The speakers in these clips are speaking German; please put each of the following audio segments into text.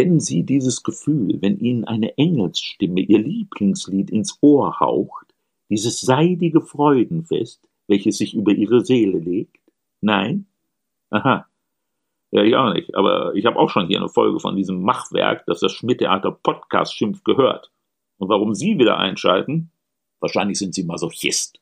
Kennen Sie dieses Gefühl, wenn Ihnen eine Engelsstimme Ihr Lieblingslied ins Ohr haucht, dieses seidige Freudenfest, welches sich über Ihre Seele legt? Nein? Aha. Ja, ich auch nicht. Aber ich habe auch schon hier eine Folge von diesem Machwerk, das das Schmidt-Theater Podcast schimpft, gehört. Und warum Sie wieder einschalten? Wahrscheinlich sind Sie Masochist.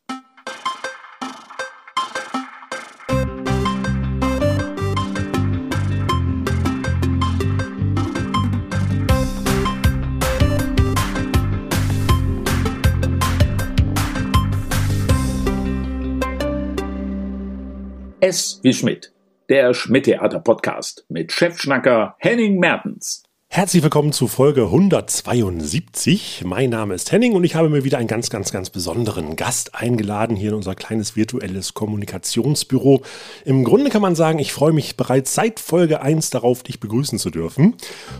S wie Schmidt, der Schmidt-Theater-Podcast mit Chefschnacker Henning Mertens. Herzlich willkommen zu Folge 172. Mein Name ist Henning und ich habe mir wieder einen ganz, ganz, ganz besonderen Gast eingeladen hier in unser kleines virtuelles Kommunikationsbüro. Im Grunde kann man sagen, ich freue mich bereits seit Folge 1 darauf, dich begrüßen zu dürfen.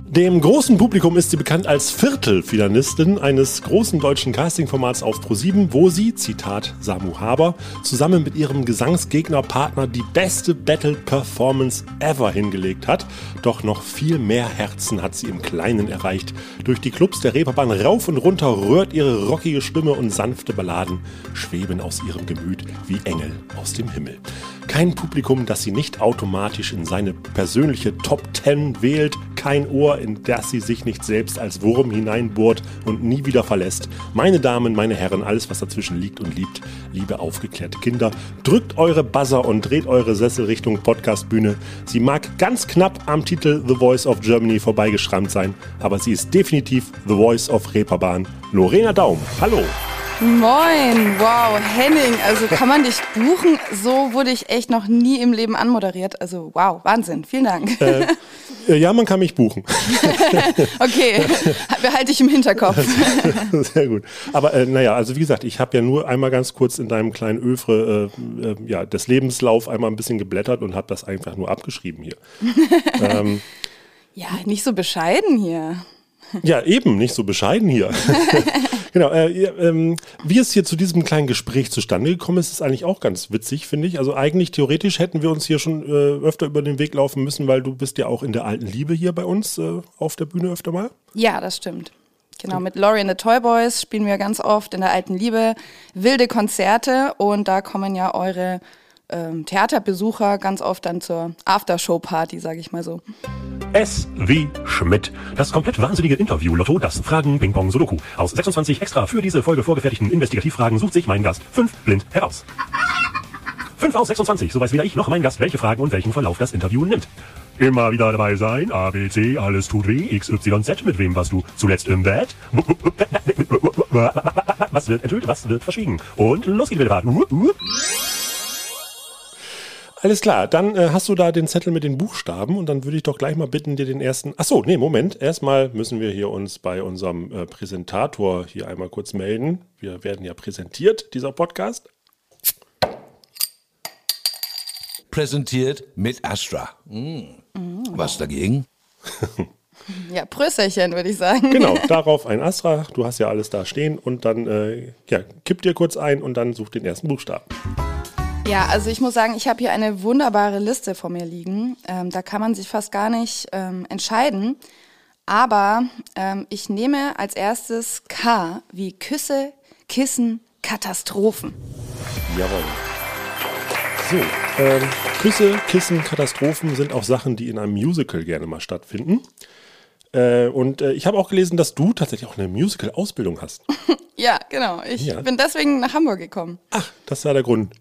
Dem großen Publikum ist sie bekannt als Viertelfinalistin eines großen deutschen Castingformats auf Pro7, wo sie, Zitat Samu Haber, zusammen mit ihrem Gesangsgegnerpartner die beste Battle-Performance ever hingelegt hat. Doch noch viel mehr Herzen hat sie im Kleinen erreicht. Durch die Clubs der Reeperbahn rauf und runter rührt ihre rockige Stimme und sanfte Balladen schweben aus ihrem Gemüt wie Engel aus dem Himmel. Kein Publikum, das sie nicht automatisch in seine persönliche Top Ten wählt. Kein Ohr, in das sie sich nicht selbst als Wurm hineinbohrt und nie wieder verlässt. Meine Damen, meine Herren, alles was dazwischen liegt und liebt, liebe aufgeklärte Kinder, drückt eure Buzzer und dreht eure Sessel Richtung Podcastbühne. Sie mag ganz knapp am Titel The Voice of Germany vorbeigeschrammt sein, aber sie ist definitiv The Voice of Reeperbahn. Lorena Daum, hallo! Moin, wow, Henning, also kann man dich buchen? So wurde ich echt noch nie im Leben anmoderiert. Also wow, Wahnsinn, vielen Dank. Äh, ja, man kann mich buchen. okay, behalte ich im Hinterkopf. Sehr gut. Aber äh, naja, also wie gesagt, ich habe ja nur einmal ganz kurz in deinem kleinen Öfre äh, äh, ja, des Lebenslauf einmal ein bisschen geblättert und habe das einfach nur abgeschrieben hier. ähm, ja, nicht so bescheiden hier. Ja, eben, nicht so bescheiden hier. Genau, äh, ähm, wie es hier zu diesem kleinen Gespräch zustande gekommen ist, ist eigentlich auch ganz witzig, finde ich. Also eigentlich theoretisch hätten wir uns hier schon äh, öfter über den Weg laufen müssen, weil du bist ja auch in der alten Liebe hier bei uns äh, auf der Bühne öfter mal. Ja, das stimmt. Genau, mit Laurie and the Toy Boys spielen wir ganz oft in der alten Liebe wilde Konzerte und da kommen ja eure ähm, Theaterbesucher ganz oft dann zur Aftershow-Party, sage ich mal so. S wie Schmidt. Das komplett wahnsinnige Interview-Lotto, das Fragen Ping Pong Sudoku. Aus 26 extra für diese Folge vorgefertigten Investigativfragen sucht sich mein Gast fünf blind heraus. 5 aus 26, so weiß weder ich noch mein Gast, welche Fragen und welchen Verlauf das Interview nimmt. Immer wieder dabei sein, A, B, C, alles tut weh, X, Y, Z, mit wem warst du zuletzt im Bett? Was wird enthüllt, was wird verschwiegen? Und los geht's wieder. Alles klar, dann äh, hast du da den Zettel mit den Buchstaben und dann würde ich doch gleich mal bitten, dir den ersten. Achso, nee, Moment. Erstmal müssen wir hier uns bei unserem äh, Präsentator hier einmal kurz melden. Wir werden ja präsentiert, dieser Podcast. Präsentiert mit Astra. Mm. Was dagegen? Ja, Prösterchen, würde ich sagen. Genau, darauf ein Astra. Du hast ja alles da stehen und dann äh, ja, kipp dir kurz ein und dann such den ersten Buchstaben. Ja, also ich muss sagen, ich habe hier eine wunderbare Liste vor mir liegen. Ähm, da kann man sich fast gar nicht ähm, entscheiden. Aber ähm, ich nehme als erstes K wie Küsse, Kissen, Katastrophen. Jawohl. So, ähm, Küsse, Kissen, Katastrophen sind auch Sachen, die in einem Musical gerne mal stattfinden. Äh, und äh, ich habe auch gelesen, dass du tatsächlich auch eine Musical-Ausbildung hast. ja, genau. Ich ja. bin deswegen nach Hamburg gekommen. Ach, das war der Grund.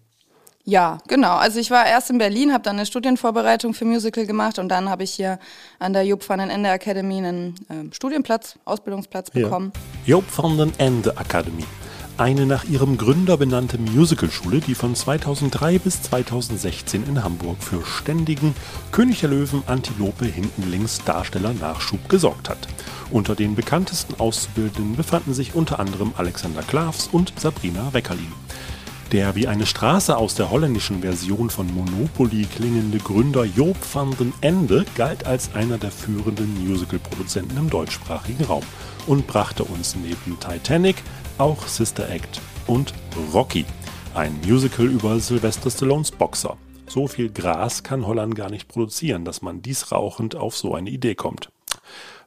Ja, genau. Also ich war erst in Berlin, habe dann eine Studienvorbereitung für Musical gemacht und dann habe ich hier an der Job van den Ende Academy einen äh, Studienplatz, Ausbildungsplatz bekommen. Ja. Job van den Ende Academy. Eine nach ihrem Gründer benannte Musicalschule, die von 2003 bis 2016 in Hamburg für ständigen König der Löwen Antilope hinten links Darsteller Nachschub gesorgt hat. Unter den bekanntesten Auszubildenden befanden sich unter anderem Alexander Klavs und Sabrina Weckerlin. Der wie eine Straße aus der holländischen Version von Monopoly klingende Gründer Joop van den Ende galt als einer der führenden Musical-Produzenten im deutschsprachigen Raum und brachte uns neben Titanic auch Sister Act und Rocky, ein Musical über Sylvester Stallones Boxer. So viel Gras kann Holland gar nicht produzieren, dass man dies rauchend auf so eine Idee kommt.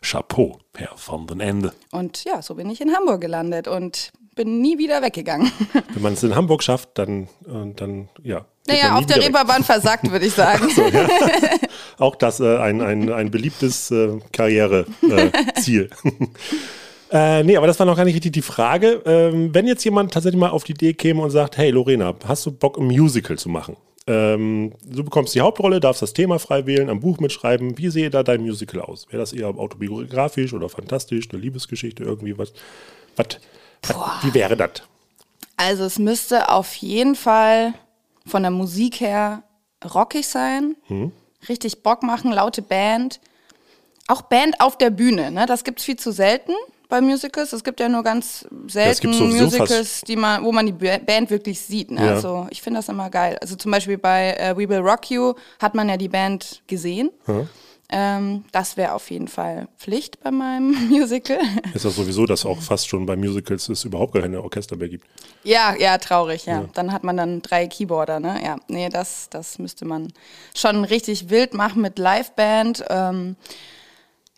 Chapeau, Herr von den Ende. Und ja, so bin ich in Hamburg gelandet und bin nie wieder weggegangen. Wenn man es in Hamburg schafft, dann, äh, dann ja. Naja, auf der. Reeperbahn versagt, würde ich sagen. Auch das äh, ein, ein, ein beliebtes äh, Karriereziel. Äh. Äh, nee, aber das war noch gar nicht richtig die Frage. Ähm, wenn jetzt jemand tatsächlich mal auf die Idee käme und sagt, hey Lorena, hast du Bock, ein Musical zu machen? Ähm, du bekommst die Hauptrolle, darfst das Thema frei wählen, am Buch mitschreiben. Wie sehe da dein Musical aus? Wäre das eher autobiografisch oder fantastisch, eine Liebesgeschichte, irgendwie was? was, was wie wäre das? Also es müsste auf jeden Fall von der Musik her rockig sein, richtig Bock machen, laute Band. Auch Band auf der Bühne, ne? das gibt's viel zu selten bei Musicals. Es gibt ja nur ganz selten Musicals, die man, wo man die Ba- Band wirklich sieht. Ne? Ja. Also ich finde das immer geil. Also zum Beispiel bei äh, We Will Rock You hat man ja die Band gesehen. Ähm, das wäre auf jeden Fall Pflicht bei meinem Musical. Ist das sowieso, dass auch fast schon bei Musicals es überhaupt gar keine Orchester mehr gibt? Ja, ja, traurig, ja. Dann hat man dann drei Keyboarder, ne? Ja, nee, das, das müsste man schon richtig wild machen mit Liveband. Ähm,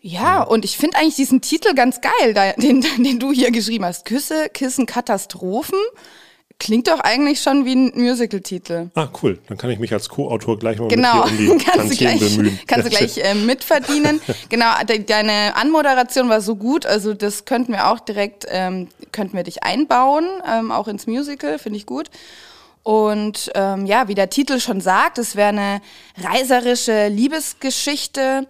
ja, und ich finde eigentlich diesen Titel ganz geil, den, den du hier geschrieben hast. Küsse, Kissen, Katastrophen. Klingt doch eigentlich schon wie ein Musical-Titel. Ah, cool. Dann kann ich mich als Co-Autor gleich mal Genau, mit hier um die kannst du gleich, bemühen. kannst du gleich äh, mitverdienen. genau, de deine Anmoderation war so gut, also das könnten wir auch direkt, ähm, könnten wir dich einbauen, ähm, auch ins Musical, finde ich gut. Und ähm, ja, wie der Titel schon sagt, es wäre eine reiserische Liebesgeschichte.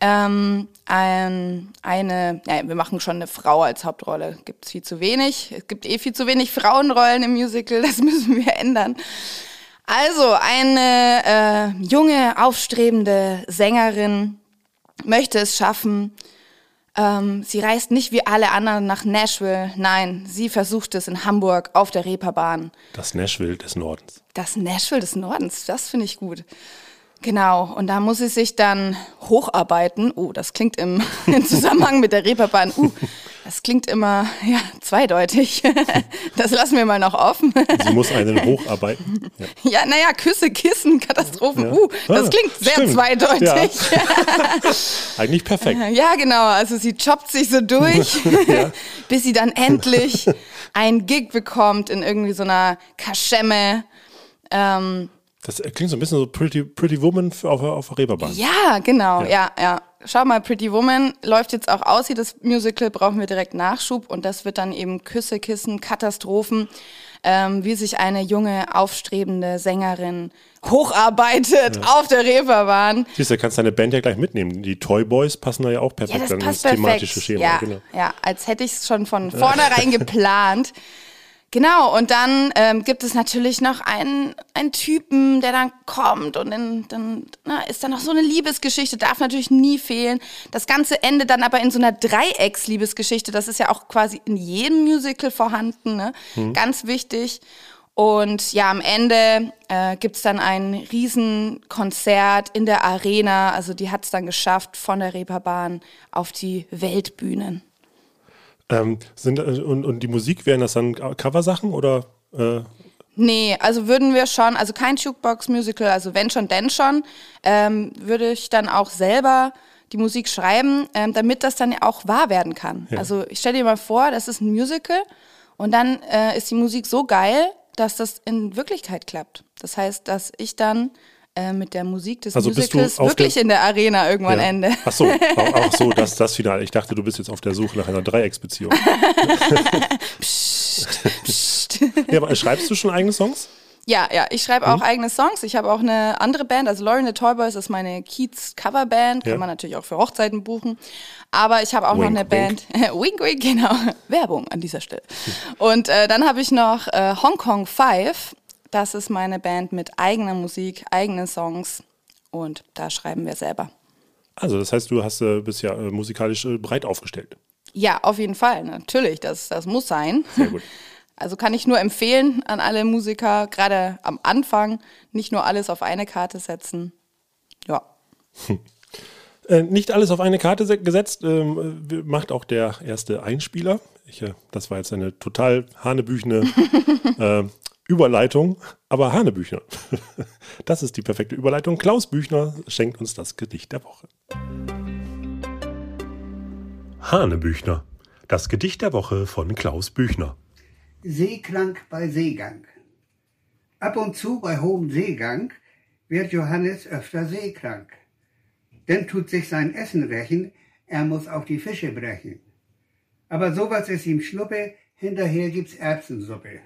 Ähm, ein, eine, ja, wir machen schon eine Frau als Hauptrolle, gibt's viel zu wenig. Es gibt eh viel zu wenig Frauenrollen im Musical, das müssen wir ändern. Also, eine äh, junge, aufstrebende Sängerin möchte es schaffen. Ähm, sie reist nicht wie alle anderen nach Nashville. Nein, sie versucht es in Hamburg auf der Reeperbahn. Das Nashville des Nordens. Das Nashville des Nordens, das finde ich gut. Genau, und da muss sie sich dann hocharbeiten. Oh, das klingt im, im Zusammenhang mit der Reeperbahn. Uh, das klingt immer ja, zweideutig. Das lassen wir mal noch offen. Sie muss einen hocharbeiten. Ja. Ja, naja, Küsse, Kissen, Katastrophen. Ja. Uh, das Ah, klingt sehr stimmt. zweideutig. Eigentlich perfekt. Ja. genau. Also sie jobbt sich so durch, bis sie dann endlich einen Gig bekommt in irgendwie so einer Kaschemme. Ähm, Das klingt so ein bisschen so Pretty, Pretty Woman auf, auf der Reeperbahn. ja, genau. Ja. ja, Schau mal, Pretty Woman läuft jetzt auch aus. Hier das Musical brauchen wir direkt Nachschub und das wird dann eben Küsse, Kissen, Katastrophen, ähm, wie sich eine junge, aufstrebende Sängerin hocharbeitet auf der Reeperbahn. Siehst du, kannst deine Band ja gleich mitnehmen. Die Toy Boys passen da ja auch Ja, perfekt das dann passt thematische perfekt. Schema. Ja, Genau. ja, als hätte ich es schon von vornherein geplant. Genau, und dann ähm, gibt es natürlich noch einen, einen Typen, der dann kommt und dann, dann na, ist da noch so eine Liebesgeschichte, darf natürlich nie fehlen. Das Ganze endet dann aber in so einer Dreiecks-Liebesgeschichte. Das ist ja auch quasi in jedem Musical vorhanden, ne? ganz wichtig. Und ja, am Ende äh, gibt's dann ein Riesenkonzert in der Arena. Also die hat's dann geschafft von der Reeperbahn auf die Weltbühnen. Ähm, sind, und, und die Musik, wären das dann Coversachen oder? Äh, Nee, also würden wir schon, also kein Jukebox-Musical, also wenn schon, denn schon, ähm, würde ich dann auch selber die Musik schreiben, ähm, damit das dann ja auch wahr werden kann. Also ich stell dir mal vor, das ist ein Musical und dann äh, ist die Musik so geil, dass das in Wirklichkeit klappt. Das heißt, dass ich dann äh, mit der Musik des Also Musicals wirklich in der Arena irgendwann ende. Ach so, auch, auch so, das, das Finale. Ich dachte, du bist jetzt auf der Suche nach einer Dreiecksbeziehung. ja, aber schreibst du schon eigene Songs? Ja, ja, ich schreibe auch eigene Songs. Ich habe auch eine andere Band, also Lauren the Toyboys ist meine Kiez Coverband, kann Ja. man natürlich auch für Hochzeiten buchen. Aber ich habe auch Wink, noch eine Band, wink, wink, genau, Werbung an dieser Stelle. Und äh, dann habe ich noch äh, Hong Kong Five. Das ist meine Band mit eigener Musik, eigenen Songs und da schreiben wir selber. Also, das heißt, du hast, äh, bist ja äh, musikalisch äh, breit aufgestellt. Ja, auf jeden Fall, natürlich, das, das muss sein. Sehr gut. Also kann ich nur empfehlen an alle Musiker, gerade am Anfang, nicht nur alles auf eine Karte setzen. Ja. Äh, nicht alles auf eine Karte se- gesetzt, ähm, äh, macht auch der erste Einspieler. Ich, äh, das war jetzt eine total hanebüchene äh, Überleitung, aber Hanebüchner. das ist die perfekte Überleitung. Klaus Büchner schenkt uns das Gedicht der Woche. Hanebüchner. Das Gedicht der Woche von Klaus Büchner. Seeklang bei Seegang. Ab und zu bei hohem Seegang wird Johannes öfter seekrank. Denn tut sich sein Essen rächen, er muss auf die Fische brechen. Aber sowas ist ihm Schnuppe, hinterher gibt's Erbsensuppe.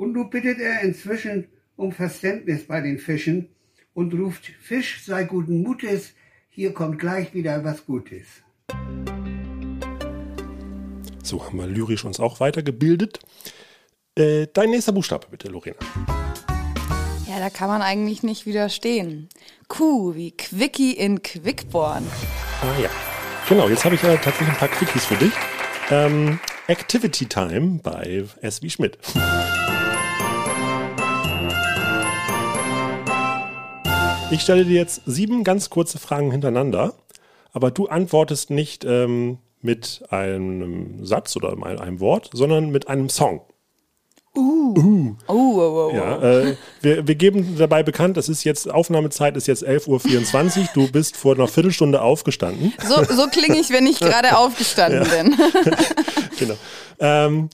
Und nun bittet er inzwischen um Verständnis bei den Fischen und ruft, Fisch sei guten Mutes, hier kommt gleich wieder was Gutes. So haben wir lyrisch uns auch weitergebildet. Äh, dein nächster Buchstabe bitte, Lorena. Ja, da kann man eigentlich nicht widerstehen. Q wie Quickie in Quickborn. Ah ja. Genau, jetzt habe ich ja tatsächlich ein paar Quickies für dich. Ähm, Activity Time bei S. wie Schmidt. Ich stelle dir jetzt sieben ganz kurze Fragen hintereinander, aber du antwortest nicht ähm, mit einem Satz oder einem Wort, sondern mit einem Song. Uh. uh. Oh, oh, oh, Ja, äh, wir, wir geben dabei bekannt, das ist jetzt, Aufnahmezeit ist jetzt 11.24 Uhr. Du bist vor einer Viertelstunde aufgestanden. So, so klinge ich, wenn ich gerade aufgestanden Ja. bin. genau. Ähm,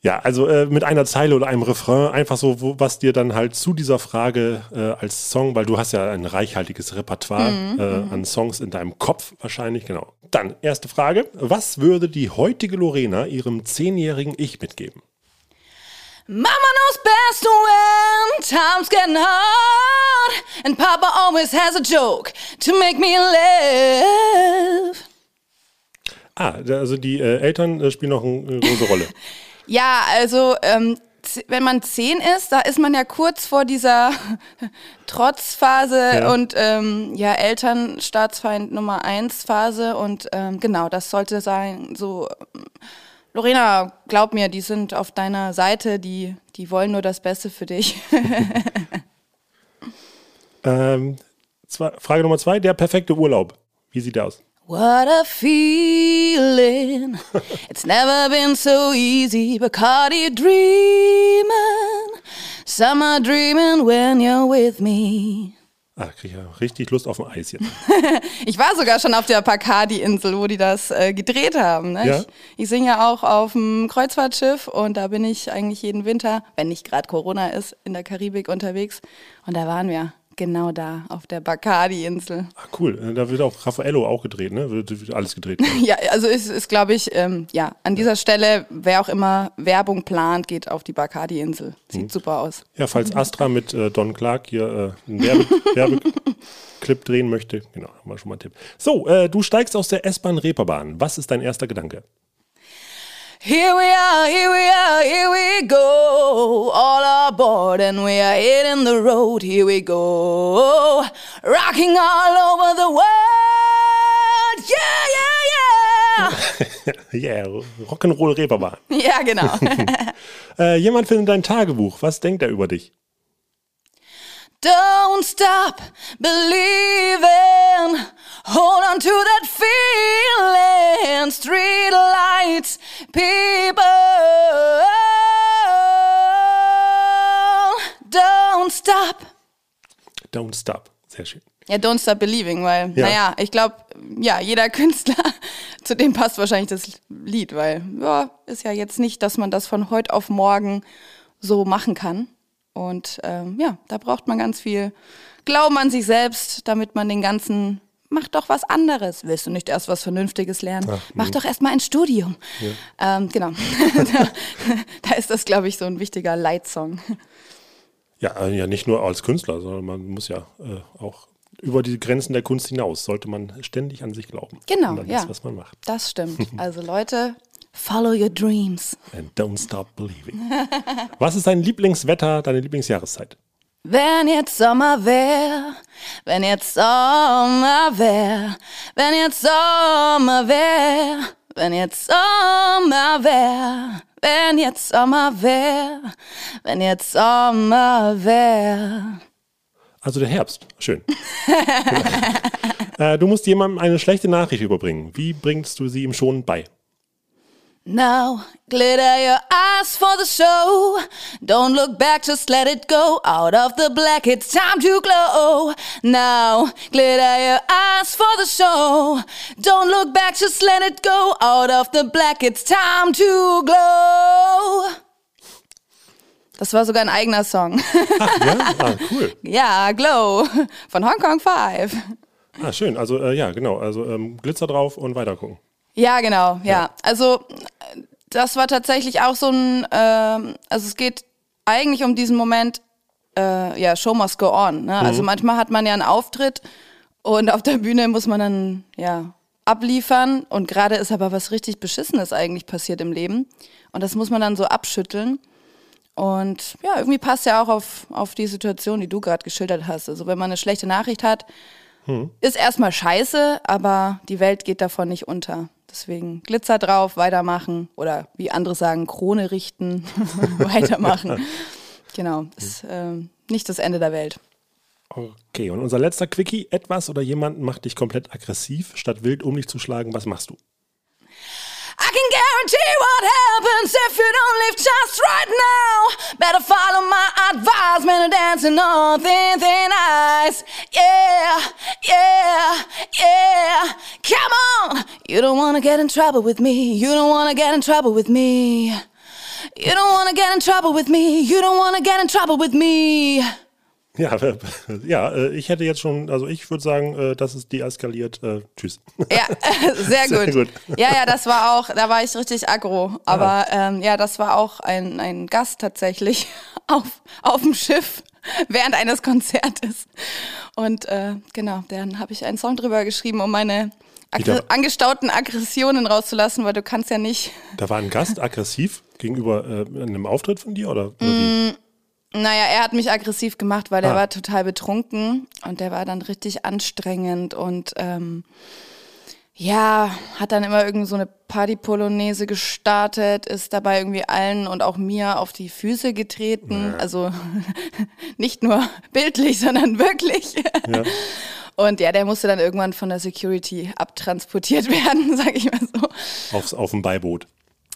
ja, also äh, mit einer Zeile oder einem Refrain, einfach so, wo, was dir dann halt zu dieser Frage äh, als Song, weil du hast ja ein reichhaltiges Repertoire Mhm, äh, an Songs in deinem Kopf wahrscheinlich, genau. Dann, erste Frage. Was würde die heutige Lorena ihrem zehnjährigen Ich mitgeben? Mama knows best when time's getting hard, and Papa always has a joke to make me laugh. Ah, also die äh, Eltern äh, spielen noch eine äh, große Rolle. Ja, also ähm, wenn man zehn ist, da ist man ja kurz vor dieser Trotzphase Ja. und ähm, ja Elternstaatsfeind Nummer eins Phase und ähm, genau, das sollte sein. So, ähm, Lorena, glaub mir, die sind auf deiner Seite, die die wollen nur das Beste für dich. ähm, zwei, Frage Nummer zwei, der perfekte Urlaub. Wie sieht der aus? What a feeling. It's never been so easy. Bacardi dreaming. Summer dreaming when you're with me. Ah, krieg ich ja richtig Lust auf dem Eis jetzt. Ich war sogar schon auf der Bacardi-Insel, wo die das äh, gedreht haben. Ne? Ja? Ich, ich singe ja auch auf dem Kreuzfahrtschiff und da bin ich eigentlich jeden Winter, wenn nicht gerade Corona ist, in der Karibik unterwegs. Und da waren wir genau da auf der Bacardi-Insel. Ah, cool. Äh, Da wird auch Raffaello auch gedreht, ne? Wird, wird alles gedreht. Ja, also ist, ist glaube ich, ähm, ja, an dieser Stelle, wer auch immer Werbung plant, geht auf die Bacardi-Insel. Sieht Mhm. super aus. Ja, falls Astra mit äh, Don Clark hier äh, einen Werbe Werbeclip drehen möchte, genau, haben wir schon mal einen Tipp. So, äh, du steigst aus der S-Bahn Reeperbahn. Was ist dein erster Gedanke? Here we are, here we are, here we go. All aboard and we are hitting the road. Here we go. Rocking all over the world. Yeah, yeah, yeah, Rock'n'Roll Reeperbahn. yeah. ja, genau. Äh, jemand findet dein Tagebuch. Was denkt er über dich? Don't stop believing. Hold on to that feeling. Street lights, people. Don't stop. Don't stop. Sehr schön. Ja, Don't Stop Believing, weil, Ja. naja, ich glaube, ja, jeder Künstler, zu dem passt wahrscheinlich das Lied, weil, ja, ist ja jetzt nicht, dass man das von heute auf morgen so machen kann. Und ähm, ja, da braucht man ganz viel Glauben an sich selbst, damit man den ganzen, mach doch was anderes. Willst du nicht erst was Vernünftiges lernen? Ach, mach doch erst mal ein Studium. Ähm, genau. da, da ist das, glaube ich, so ein wichtiger Leitsong. Ja, äh, ja, nicht nur als Künstler, sondern man muss ja äh, auch über die Grenzen der Kunst hinaus, sollte man ständig an sich glauben. Genau, ja. das, was man macht. Das stimmt. Also Leute, follow your dreams. And don't stop believing. was ist dein Lieblingswetter, deine Lieblingsjahreszeit? Wenn jetzt Sommer wär, wenn jetzt Sommer wär, wenn jetzt Sommer wär, wenn jetzt Sommer wär, wenn jetzt Sommer wär, wenn jetzt Sommer wär. Also der Herbst. Schön. äh, du musst jemandem eine schlechte Nachricht überbringen. Wie bringst du sie ihm schon bei? Now, glitter your eyes for the show. Don't look back, just let it go. Out of the black, it's time to glow. Now, glitter your eyes for the show. Don't look back, just let it go. Out of the black, it's time to glow. Das war sogar ein eigener Song. Ach, ja? Ah, cool. ja, Glow von Hong Kong 5. Ah, schön. Also, äh, ja, genau. Also, ähm, Glitzer drauf und weitergucken. Ja, genau, ja. ja. Also, das war tatsächlich auch so ein, äh, also es geht eigentlich um diesen Moment, äh, ja, Show must go on. Ne? Also mhm. Also manchmal hat man ja einen Auftritt und auf der Bühne muss man dann, ja, abliefern und gerade ist aber was richtig Beschissenes eigentlich passiert im Leben und das muss man dann so abschütteln. Und ja, irgendwie passt ja auch auf, auf die Situation, die du gerade geschildert hast. Also wenn man eine schlechte Nachricht hat, hm. ist erstmal scheiße, aber die Welt geht davon nicht unter. Deswegen Glitzer drauf, weitermachen oder wie andere sagen, Krone richten, weitermachen. Genau, ist äh, nicht das Ende der Welt. Okay, und unser letzter Quickie, etwas oder jemand macht dich komplett aggressiv, statt wild um dich zu schlagen, was machst du? I can guarantee what happens if you don't leave just right now. Better follow my advice, and dancing on thin, thin ice. Yeah, yeah, yeah. Come on. You don't wanna get in trouble with me. You don't wanna get in trouble with me. You don't wanna get in trouble with me. You don't wanna get in trouble with me. Ja, ja, äh, ich hätte jetzt schon, also ich würde sagen, äh, das ist deeskaliert. Äh, tschüss. Ja, sehr gut. sehr gut. Ja, ja, das war auch, da war ich richtig aggro. Aber ähm, ja, das war auch ein, ein Gast tatsächlich auf, auf dem Schiff während eines Konzertes. Und äh, genau, dann habe ich einen Song drüber geschrieben, um meine Aggr angestauten Aggressionen rauszulassen, weil du kannst ja nicht. Da war ein Gast aggressiv gegenüber äh, einem Auftritt von dir oder, oder wie? Naja, er hat mich aggressiv gemacht, weil er ah. war total betrunken und der war dann richtig anstrengend und ähm, ja, hat dann immer irgend so eine Party-Polonaise gestartet, ist dabei irgendwie allen und auch mir auf die Füße getreten. Ja. Also nicht nur bildlich, sondern wirklich. Ja. Und ja, der musste dann irgendwann von der Security abtransportiert werden, sag ich mal so. Aufs, auf dem Beiboot.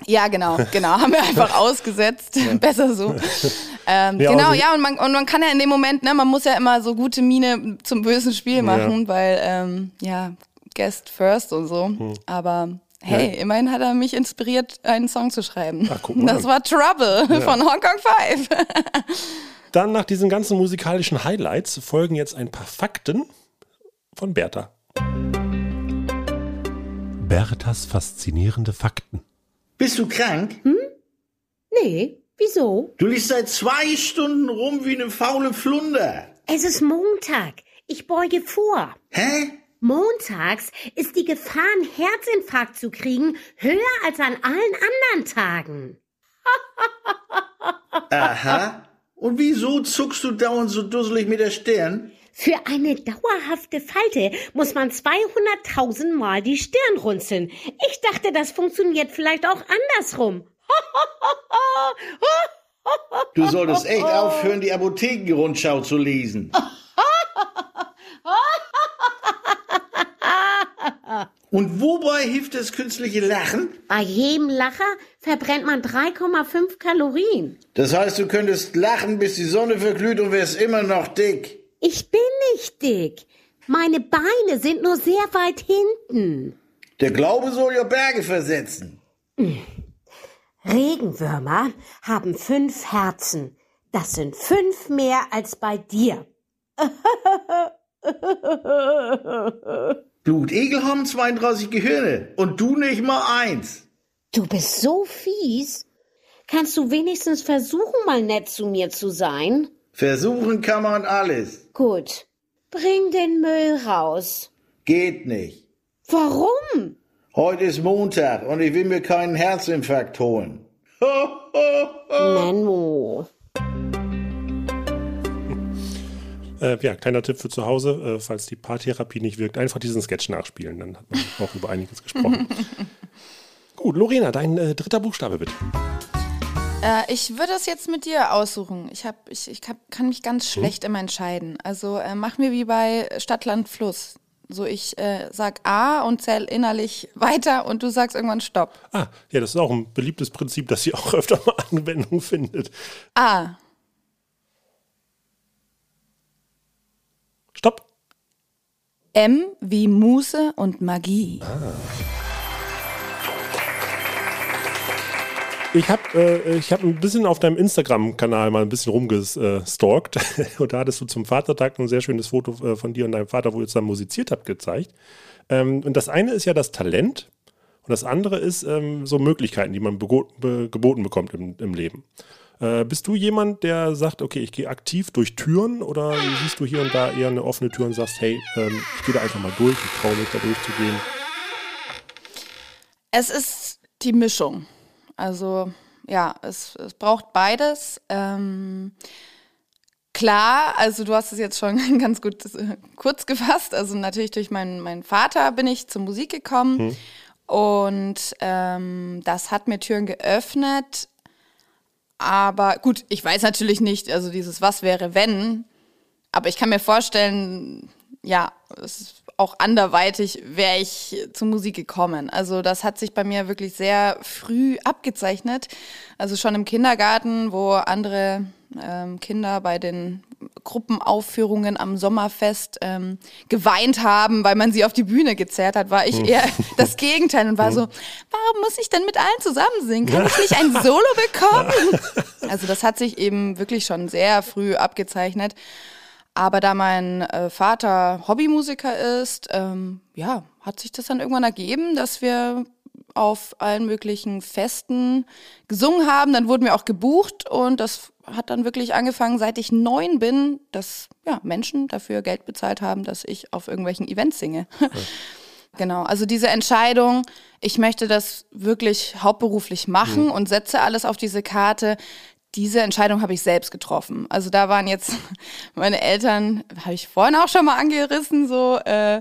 Ja, genau, genau. Haben wir einfach ausgesetzt. Ja. Besser so. Ähm, ja, genau, also ja, und man, und man kann ja in dem Moment, ne, man muss ja immer so gute Miene zum bösen Spiel machen, ja. weil, ähm, ja, Guest first und so. Hm. Aber hey, immerhin hat er mich inspiriert, einen Song zu schreiben. Ach, guck mal. Das war Trouble von Hong Kong 5. Dann nach diesen ganzen musikalischen Highlights folgen jetzt ein paar Fakten von Bertha. Berthas faszinierende Fakten. Bist du krank? Hm? Nee, wieso? Du liegst seit zwei Stunden rum wie eine faule Flunder. Es ist Montag. Ich beuge vor. Hä? Montags ist die Gefahr, einen Herzinfarkt zu kriegen, höher als an allen anderen Tagen. Aha. Und wieso zuckst du dauernd so dusselig mit der Stirn? Für eine dauerhafte Falte muss man 200.000 Mal die Stirn runzeln. Ich dachte, das funktioniert vielleicht auch andersrum. Du solltest echt aufhören, die Apothekenrundschau zu lesen. Und wobei hilft das künstliche Lachen? Bei jedem Lacher verbrennt man 3,5 Kalorien. Das heißt, du könntest lachen, bis die Sonne verglüht und wärst immer noch dick. Ich bin nicht dick. Meine Beine sind nur sehr weit hinten. Der Glaube soll ja Berge versetzen. Regenwürmer haben fünf Herzen. Das sind fünf mehr als bei dir. Blutegel haben 32 Gehirne und du nicht mal eins. Du bist so fies. Kannst du wenigstens versuchen, mal nett zu mir zu sein? Versuchen kann man alles. Gut. Bring den Müll raus. Geht nicht. Warum? Heute ist Montag und ich will mir keinen Herzinfarkt holen. Menno. Äh, ja, kleiner Tipp für zu Hause, äh, falls die Paartherapie nicht wirkt, einfach diesen Sketch nachspielen, dann hat man auch über einiges gesprochen. Gut, Lorena, dein äh, dritter Buchstabe bitte. Äh, ich würde es jetzt mit dir aussuchen. Ich, hab, ich, ich hab, kann mich ganz hm? schlecht hm. immer entscheiden. Also äh, machen wir wie bei Stadt, Land, Fluss. So, ich äh, sag A und zähl innerlich weiter und du sagst irgendwann Stopp. Ah, ja, das ist auch ein beliebtes Prinzip, das hier auch öfter mal Anwendung findet. A. Stopp. M wie Muße und Magie. Ich habe äh, ich hab ein bisschen auf deinem Instagram-Kanal mal ein bisschen rumgestalkt. und da hattest du zum Vatertag ein sehr schönes Foto äh, von dir und deinem Vater, wo ihr zusammen musiziert habt, gezeigt. Ähm, und das eine ist ja das Talent und das andere ist ähm, so Möglichkeiten, die man be geboten bekommt im, im Leben. Äh, bist du jemand, der sagt, okay, ich gehe aktiv durch Türen oder siehst du hier und da eher eine offene Tür und sagst, hey, ähm, ich gehe da einfach mal durch, ich traue mich da durchzugehen? Es ist die Mischung. Also ja, es, es braucht beides. Ähm, klar, also du hast es jetzt schon ganz gut äh, kurz gefasst. Also natürlich durch meinen, meinen Vater bin ich zur Musik gekommen. Und ähm, das hat mir Türen geöffnet. Aber gut, ich weiß natürlich nicht, also dieses Was wäre, wenn. Aber ich kann mir vorstellen, ja, es ist auch anderweitig wäre ich zur Musik gekommen. Also das hat sich bei mir wirklich sehr früh abgezeichnet. Also schon im Kindergarten, wo andere ähm, Kinder bei den Gruppenaufführungen am Sommerfest ähm, geweint haben, weil man sie auf die Bühne gezerrt hat, war ich eher das Gegenteil und war so, warum muss ich denn mit allen zusammen singen? Kann ich nicht ein Solo bekommen? Also das hat sich eben wirklich schon sehr früh abgezeichnet. Aber da mein äh, Vater Hobbymusiker ist, ähm, ja, hat sich das dann irgendwann ergeben, dass wir auf allen möglichen Festen gesungen haben. Dann wurden wir auch gebucht und das hat dann wirklich angefangen, seit ich neun bin, dass ja, Menschen dafür Geld bezahlt haben, dass ich auf irgendwelchen Events singe. Genau, also diese Entscheidung, ich möchte das wirklich hauptberuflich machen und setze alles auf diese Karte, diese Entscheidung habe ich selbst getroffen. Also da waren jetzt meine Eltern, habe ich vorhin auch schon mal angerissen, so äh,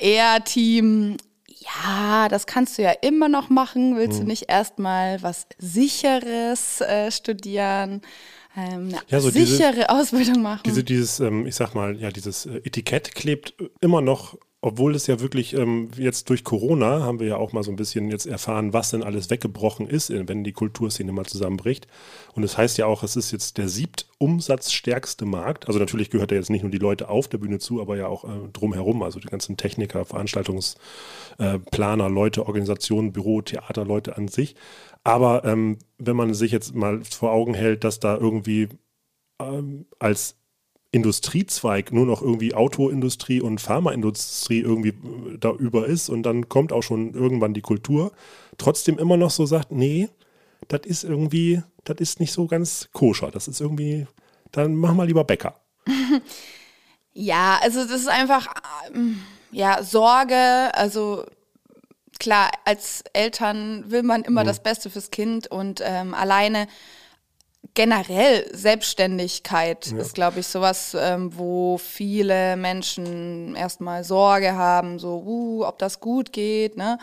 eher Team, ja, das kannst du ja immer noch machen. Willst du nicht erstmal was Sicheres äh, studieren? Ähm, eine Ja, so diese- sichere Ausbildung machen? Diese, dieses, ähm, ich sag mal, ja, dieses äh, Etikett klebt immer noch, obwohl es ja wirklich ähm, jetzt durch Corona haben wir ja auch mal so ein bisschen jetzt erfahren, was denn alles weggebrochen ist, äh, wenn die Kulturszene mal zusammenbricht. Und es heißt ja auch, es ist jetzt der siebt umsatzstärkste Markt. Also natürlich gehört da jetzt nicht nur die Leute auf der Bühne zu, aber ja auch äh, drumherum, also die ganzen Techniker, Veranstaltungsplaner, äh, Leute, Organisationen, Büro, Theaterleute an sich. Aber ähm, wenn man sich jetzt mal vor Augen hält, dass da irgendwie ähm, als Industriezweig nur noch irgendwie Autoindustrie und Pharmaindustrie irgendwie äh, da über ist und dann kommt auch schon irgendwann die Kultur, trotzdem immer noch so sagt, nee, das ist irgendwie, das ist nicht so ganz koscher, das ist irgendwie, dann mach mal lieber Bäcker. Ja, also das ist einfach ähm, ja Sorge. Also klar, als Eltern will man immer das Beste fürs Kind und ähm, alleine generell Selbstständigkeit ist, glaube ich, sowas, ähm, wo viele Menschen erstmal Sorge haben, so, uh, ob das gut geht, ne?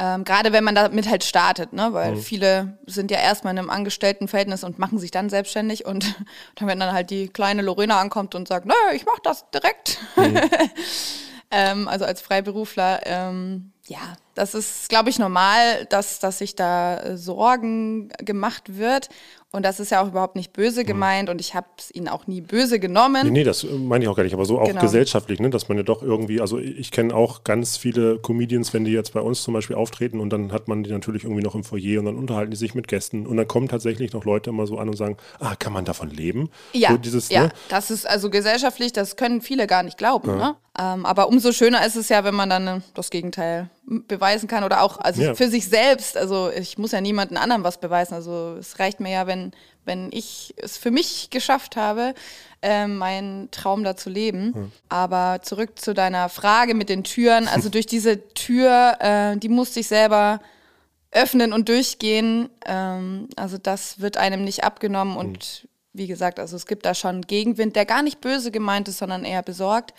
Ähm, Gerade wenn man damit halt startet, ne? weil viele sind ja erstmal in einem Angestelltenverhältnis und machen sich dann selbstständig und dann, wenn dann halt die kleine Lorena ankommt und sagt, nö, ich mach das direkt. ähm, also als Freiberufler, ähm, ja, das ist, glaube ich, normal, dass, dass sich da äh, Sorgen gemacht wird. Und das ist ja auch überhaupt nicht böse gemeint und ich habe es ihnen auch nie böse genommen. Nee, nee, das äh, meine ich auch gar nicht, aber so auch Genau. gesellschaftlich, ne, dass man ja doch irgendwie, also ich kenne auch ganz viele Comedians, wenn die jetzt bei uns zum Beispiel auftreten und dann hat man die natürlich irgendwie noch im Foyer und dann unterhalten die sich mit Gästen und dann kommen tatsächlich noch Leute immer so an und sagen, ah, kann man davon leben? Ja, so dieses, ja, ne? das ist also gesellschaftlich, das können viele gar nicht glauben. Ne? Ähm, aber umso schöner ist es ja, wenn man dann äh, das Gegenteil beweisen kann oder auch also Ja. für sich selbst. Also ich muss ja niemanden anderen was beweisen. Also es reicht mir ja, wenn, wenn ich es für mich geschafft habe, ähm, meinen Traum da zu leben. Aber zurück zu deiner Frage mit den Türen. Also durch diese Tür, äh, die musste ich selber öffnen und durchgehen. Ähm, also das wird einem nicht abgenommen und wie gesagt, also es gibt da schon Gegenwind, der gar nicht böse gemeint ist, sondern eher besorgt.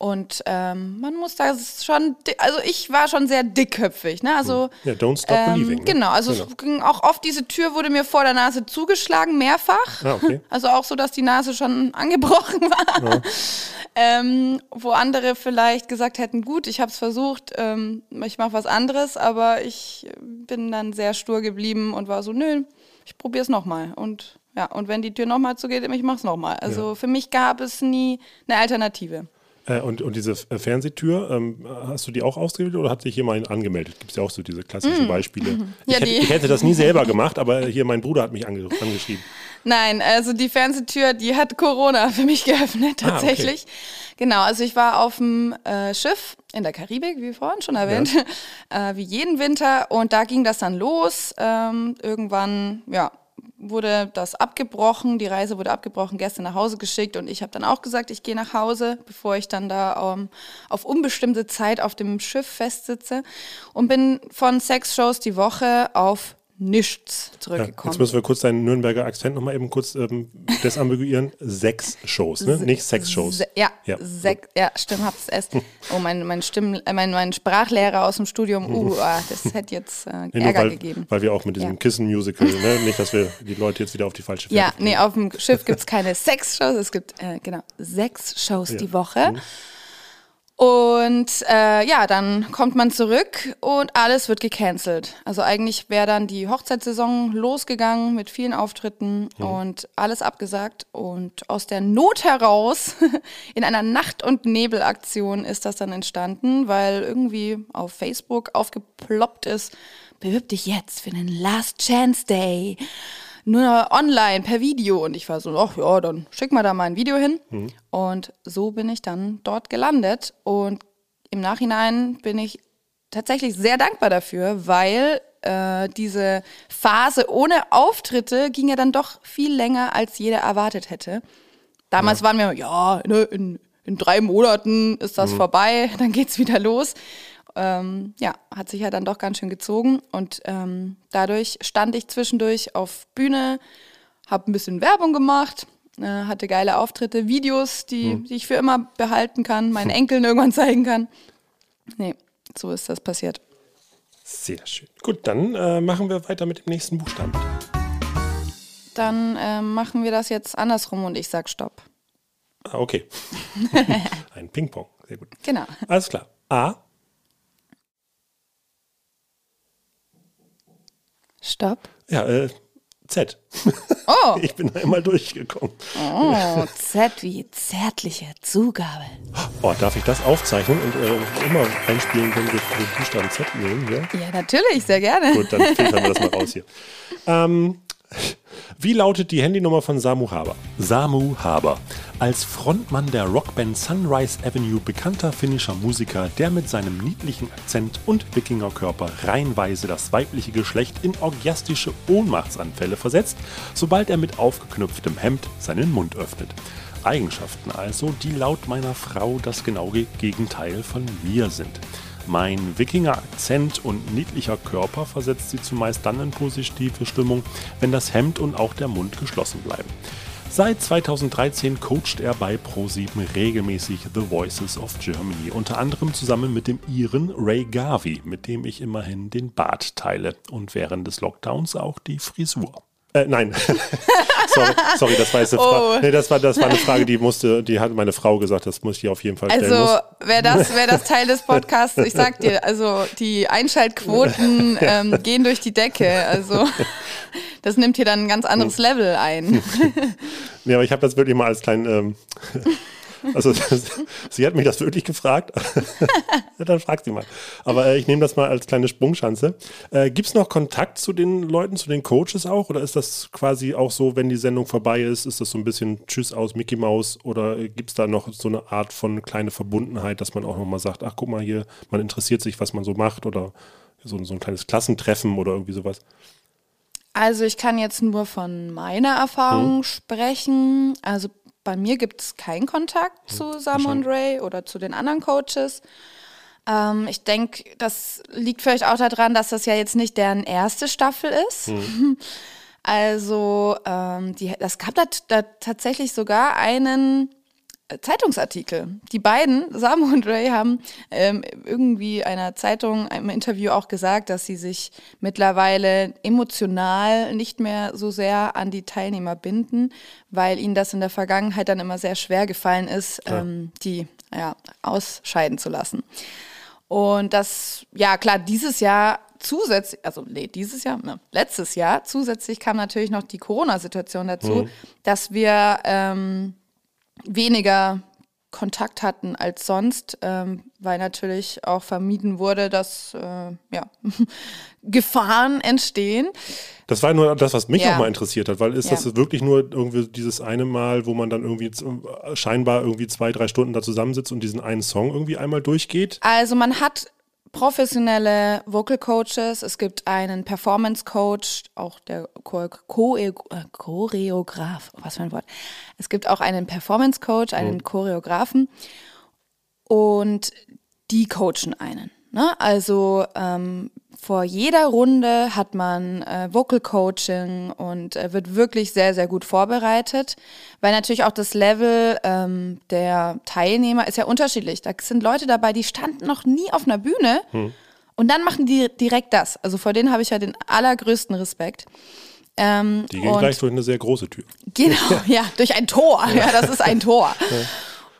Und ähm, man muss da schon, also ich war schon sehr dickköpfig, ne? Also Ja, don't stop believing. Ne? Genau, also es ging auch oft, diese Tür wurde mir vor der Nase zugeschlagen, mehrfach. Ah, okay. Also auch so, dass die Nase schon angebrochen war. Ähm, wo andere vielleicht gesagt hätten, gut, ich habe es versucht, ähm, ich mache was anderes, aber ich bin dann sehr stur geblieben und war so, nö, ich probiere es nochmal. Und ja, und wenn die Tür nochmal zugeht, ich mache es nochmal. Also für mich gab es nie eine Alternative. Äh, und, und diese äh, Fernsehtür, ähm, hast du die auch ausgewählt oder hat sich jemand angemeldet? Gibt es ja auch so diese klassischen Beispiele. Mm. Ja, ich, hätte, ich hätte das nie selber gemacht, aber hier mein Bruder hat mich ange angeschrieben. Nein, also die Fernsehtür, die hat Corona für mich geöffnet, Ah, okay. tatsächlich. Genau, also ich war auf dem äh, Schiff in der Karibik, wie vorhin schon erwähnt, äh, wie jeden Winter. Und da ging das dann los. Ähm, irgendwann, ja, wurde das abgebrochen, die Reise wurde abgebrochen, Gäste nach Hause geschickt und ich habe dann auch gesagt, ich gehe nach Hause, bevor ich dann da ähm, auf unbestimmte Zeit auf dem Schiff festsitze und bin von sechs Shows die Woche auf nichts Ja, zurückgekommen. jetzt müssen wir kurz deinen Nürnberger Akzent nochmal eben kurz ähm, desambiguieren. Sechs Shows, ne? Nicht sechs Shows. Se ja, Ja. Sek ja, stimmt, hab's es. Oh, mein, mein, Stimmen, äh, mein, mein Sprachlehrer aus dem Studium, uh, ah, das hätte jetzt äh, Nee, Ärger weil, gegeben. weil wir auch mit diesem Ja. Kissen-Musical, ne? nicht, dass wir die Leute jetzt wieder auf die falsche Ja, Fährte nee, auf dem Schiff gibt's keine Sex-Shows, es gibt äh, genau sechs Shows die Woche. Mhm. Und äh, ja, dann kommt man zurück und alles wird gecancelt. Also eigentlich wäre dann die Hochzeitssaison losgegangen mit vielen Auftritten Mhm. und alles abgesagt. Und aus der Not heraus, in einer Nacht- und Nebelaktion ist das dann entstanden, weil irgendwie auf Facebook aufgeploppt ist, bewirb dich jetzt für den Last Chance Day nur online per Video und ich war so, ach ja, dann schick mal da mal ein Video hin. Und so bin ich dann dort gelandet und im Nachhinein bin ich tatsächlich sehr dankbar dafür, weil äh, diese Phase ohne Auftritte ging ja dann doch viel länger, als jeder erwartet hätte. Damals waren wir, ja, ne, in, in drei Monaten ist das vorbei, dann geht's wieder los. Ähm, ja, hat sich ja dann doch ganz schön gezogen und ähm, dadurch stand ich zwischendurch auf Bühne, habe ein bisschen Werbung gemacht, äh, hatte geile Auftritte, Videos, die, die ich für immer behalten kann, meinen Enkeln irgendwann zeigen kann. Nee, so ist das passiert. Sehr schön. Gut, dann äh, machen wir weiter mit dem nächsten Buchstaben. Dann äh, machen wir das jetzt andersrum und ich sag Stopp. Ah, okay. Ein Ping-Pong. Sehr gut. Genau. Alles klar. A. Stopp. Ja, äh, Z. Oh, Ich bin einmal durchgekommen. oh Z wie zärtliche Zugabe. Oh, darf ich das aufzeichnen und äh, immer einspielen, wenn wir den Buchstaben Z nehmen? Ja? Ja, natürlich, sehr gerne. Gut, dann filtern wir das mal raus hier. Ähm, wie lautet die Handynummer von Samu Haber? Samu Haber. Als Frontmann der Rockband Sunrise Avenue bekannter finnischer Musiker, der mit seinem niedlichen Akzent und Wikingerkörper reihenweise das weibliche Geschlecht in orgiastische Ohnmachtsanfälle versetzt, sobald er mit aufgeknöpftem Hemd seinen Mund öffnet. Eigenschaften also, die laut meiner Frau das genaue Gegenteil von mir sind. Mein Wikinger-Akzent und niedlicher Körper versetzt sie zumeist dann in positive Stimmung, wenn das Hemd und auch der Mund geschlossen bleiben. Seit 2013 coacht er bei Pro7 regelmäßig The Voices of Germany, unter anderem zusammen mit dem Iren Ray Garvey, mit dem ich immerhin den Bart teile und während des Lockdowns auch die Frisur. Äh, nein. sorry, sorry, das war jetzt eine Frage. Oh. Nee, das war, das war eine Frage, die musste, die hat meine Frau gesagt, das muss ich auf jeden Fall stellen. Also, wer das, wer das Teil des Podcasts, ich sag dir, also die Einschaltquoten ähm, gehen durch die Decke. Also, das nimmt hier dann ein ganz anderes Level ein. Nee, aber ich habe das wirklich mal als kleinen. Ähm, also, sie hat mich das wirklich gefragt. ja, dann fragt sie mal. Aber äh, ich nehme das mal als kleine Sprungschanze. Äh, Gibt es noch Kontakt zu den Leuten, zu den Coaches auch? Oder ist das quasi auch so, wenn die Sendung vorbei ist, ist das so ein bisschen Tschüss aus Mickey Mouse? Oder äh, gibt es da noch so eine Art von kleine Verbundenheit, dass man auch nochmal sagt: Ach, guck mal hier, man interessiert sich, was man so macht? Oder so, so ein kleines Klassentreffen oder irgendwie sowas? Also, ich kann jetzt nur von meiner Erfahrung sprechen. Also, bei mir gibt es keinen Kontakt zu Sam und Ray oder zu den anderen Coaches. Ähm, ich denke, das liegt vielleicht auch daran, dass das ja jetzt nicht deren erste Staffel ist. Also, ähm, die, das gab da, da tatsächlich sogar einen Zeitungsartikel. Die beiden, Samu und Ray, haben ähm, irgendwie einer Zeitung im Interview auch gesagt, dass sie sich mittlerweile emotional nicht mehr so sehr an die Teilnehmer binden, weil ihnen das in der Vergangenheit dann immer sehr schwer gefallen ist, ähm, die ja, ausscheiden zu lassen. Und das, ja klar, dieses Jahr zusätzlich, also nee, dieses Jahr, ne, letztes Jahr, zusätzlich kam natürlich noch die Corona-Situation dazu, Mhm. dass wir ähm, weniger Kontakt hatten als sonst, ähm, weil natürlich auch vermieden wurde, dass äh, ja, Gefahren entstehen. Das war nur das, was mich Ja. mal interessiert hat, weil ist Ja. das wirklich nur irgendwie dieses eine Mal, wo man dann irgendwie äh, scheinbar irgendwie zwei, drei Stunden da zusammensitzt und diesen einen Song irgendwie einmal durchgeht? Also man hat professionelle Vocal Coaches, es gibt einen Performance Coach, auch der Chor- Chor- Choreograf, oh, was für ein Wort. Es gibt auch einen Performance Coach, einen Choreografen und die coachen einen. Ne? Also ähm, vor jeder Runde hat man äh, Vocal Coaching und äh, wird wirklich sehr, sehr gut vorbereitet, weil natürlich auch das Level ähm, der Teilnehmer ist ja unterschiedlich. Da sind Leute dabei, die standen noch nie auf einer Bühne und dann machen die direkt das. Also vor denen habe ich ja den allergrößten Respekt. Ähm, Die gehen gleich durch eine sehr große Tür. Genau, ja, durch ein Tor. Ja, das ist ein Tor.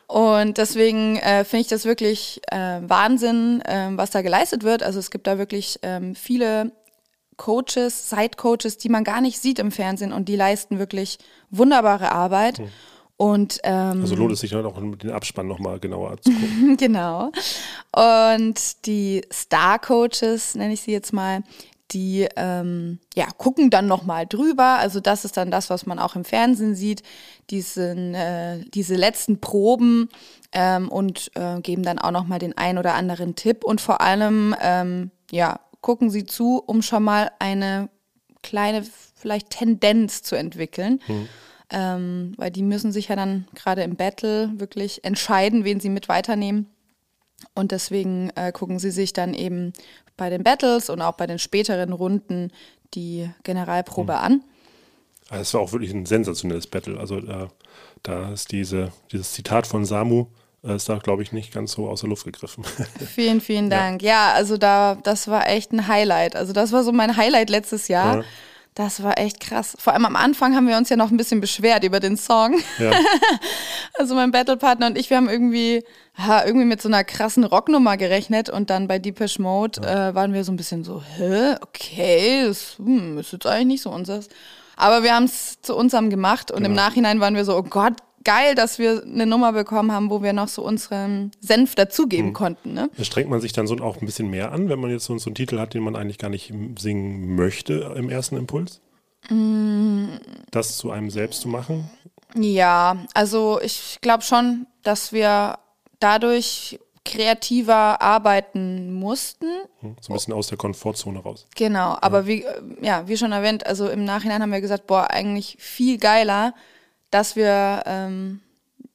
Und deswegen äh, finde ich das wirklich äh, Wahnsinn, ähm, was da geleistet wird. Also es gibt da wirklich ähm, viele Coaches, Side-Coaches, die man gar nicht sieht im Fernsehen und die leisten wirklich wunderbare Arbeit. Und ähm, Also lohnt es sich dann auch den Abspann nochmal genauer anzugucken. genau. Und die Star-Coaches, nenne ich sie jetzt mal, die ähm, ja, gucken dann nochmal drüber. Also das ist dann das, was man auch im Fernsehen sieht, diesen, äh, diese letzten Proben ähm, und äh, geben dann auch nochmal den ein oder anderen Tipp. Und vor allem, ähm, ja, gucken sie zu, um schon mal eine kleine vielleicht Tendenz zu entwickeln. Ähm, weil die müssen sich ja dann gerade im Battle wirklich entscheiden, wen sie mit weiternehmen. Und deswegen äh, gucken sie sich dann eben bei den Battles und auch bei den späteren Runden die Generalprobe an. Also Es war auch wirklich ein sensationelles Battle. Also da, da ist diese, dieses Zitat von Samu, äh, ist da, glaube ich, nicht ganz so aus der Luft gegriffen. Vielen, vielen Dank. Ja, also da, das war echt ein Highlight. Also das war so mein Highlight letztes Jahr. Ja. Das war echt krass. Vor allem am Anfang haben wir uns ja noch ein bisschen beschwert über den Song. ja. Also mein Battlepartner und ich, wir haben irgendwie, ha, irgendwie mit so einer krassen Rocknummer gerechnet und dann bei Deepish Mode äh, waren wir so ein bisschen so, hä, okay, das hm, ist jetzt eigentlich nicht so unseres. Aber wir haben es zu unserem gemacht und im Nachhinein waren wir so, oh Gott, geil, dass wir eine Nummer bekommen haben, wo wir noch so unseren Senf dazugeben konnten. Ne? Strengt man sich dann so auch ein bisschen mehr an, wenn man jetzt so, so einen Titel hat, den man eigentlich gar nicht singen möchte im ersten Impuls? Das zu einem selbst zu machen? Ja, also ich glaube schon, dass wir dadurch kreativer arbeiten mussten. Hm, So ein bisschen aus der Komfortzone raus. Genau, aber wie, äh, ja, wie schon erwähnt, also im Nachhinein haben wir gesagt, boah, eigentlich viel geiler, dass wir ähm,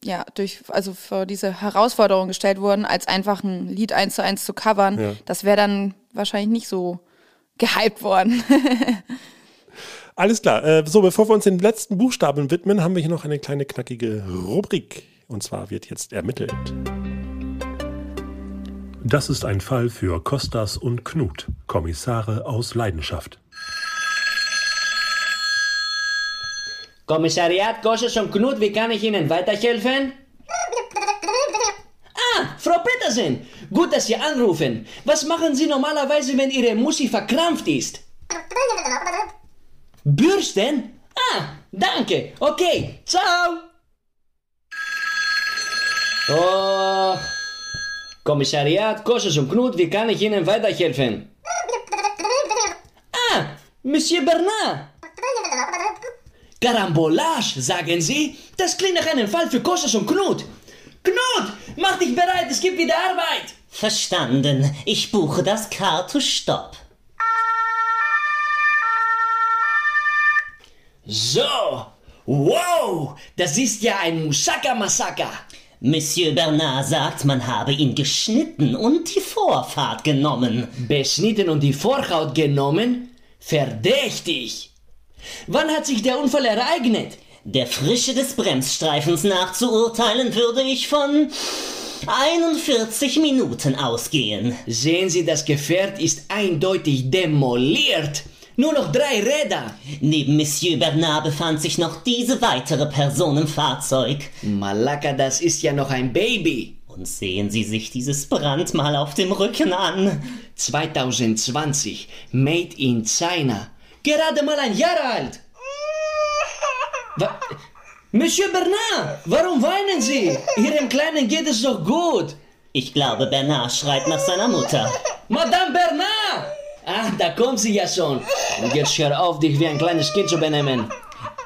ja durch, also vor diese Herausforderung gestellt wurden, als einfach ein Lied eins zu eins zu covern. Ja. Das wäre dann wahrscheinlich nicht so gehypt worden. Alles klar. Äh, so, bevor wir uns den letzten Buchstaben widmen, haben wir hier noch eine kleine knackige Rubrik. Und zwar wird jetzt ermittelt. Das ist ein Fall für Kostas und Knut, Kommissare aus Leidenschaft. Kommissariat Kosses und Knut, wie kann ich Ihnen weiterhelfen? Ah, Frau Petersen, gut, dass Sie anrufen. Was machen Sie normalerweise, wenn Ihre Muschi verkrampft ist? Bürsten? Ah, danke. Okay, ciao. Oh, Kommissariat Kosses und Knut, wie kann ich Ihnen weiterhelfen? Ah, Monsieur Bernard. Karambolage, sagen Sie? Das klingt nach einem Fall für Kostas und Knut. Knut, mach dich bereit, es gibt wieder Arbeit. Verstanden. Ich buche das Car-to-Stop. So, wow, das ist ja ein Musaka-Massaker. Monsieur Bernard sagt, man habe ihn geschnitten und die Vorfahrt genommen. Beschnitten und die Vorhaut genommen? Verdächtig. Wann hat sich der Unfall ereignet? Der Frische des Bremsstreifens nach zu urteilen, würde ich von 41 Minuten ausgehen. Sehen Sie, das Gefährt ist eindeutig demoliert. Nur noch drei Räder. Neben Monsieur Bernard befand sich noch diese weitere Person im Fahrzeug. Malaka, das ist ja noch ein Baby. Und sehen Sie sich dieses Brandmal auf dem Rücken an. 2020. Made in China. Gerade mal ein Jahr alt. Wa Monsieur Bernard, warum weinen Sie? Ihrem Kleinen geht es doch gut. Ich glaube, Bernard schreit nach seiner Mutter. Madame Bernard! Ah, da kommt sie ja schon. Und jetzt hör auf, dich wie ein kleines Kind zu benehmen.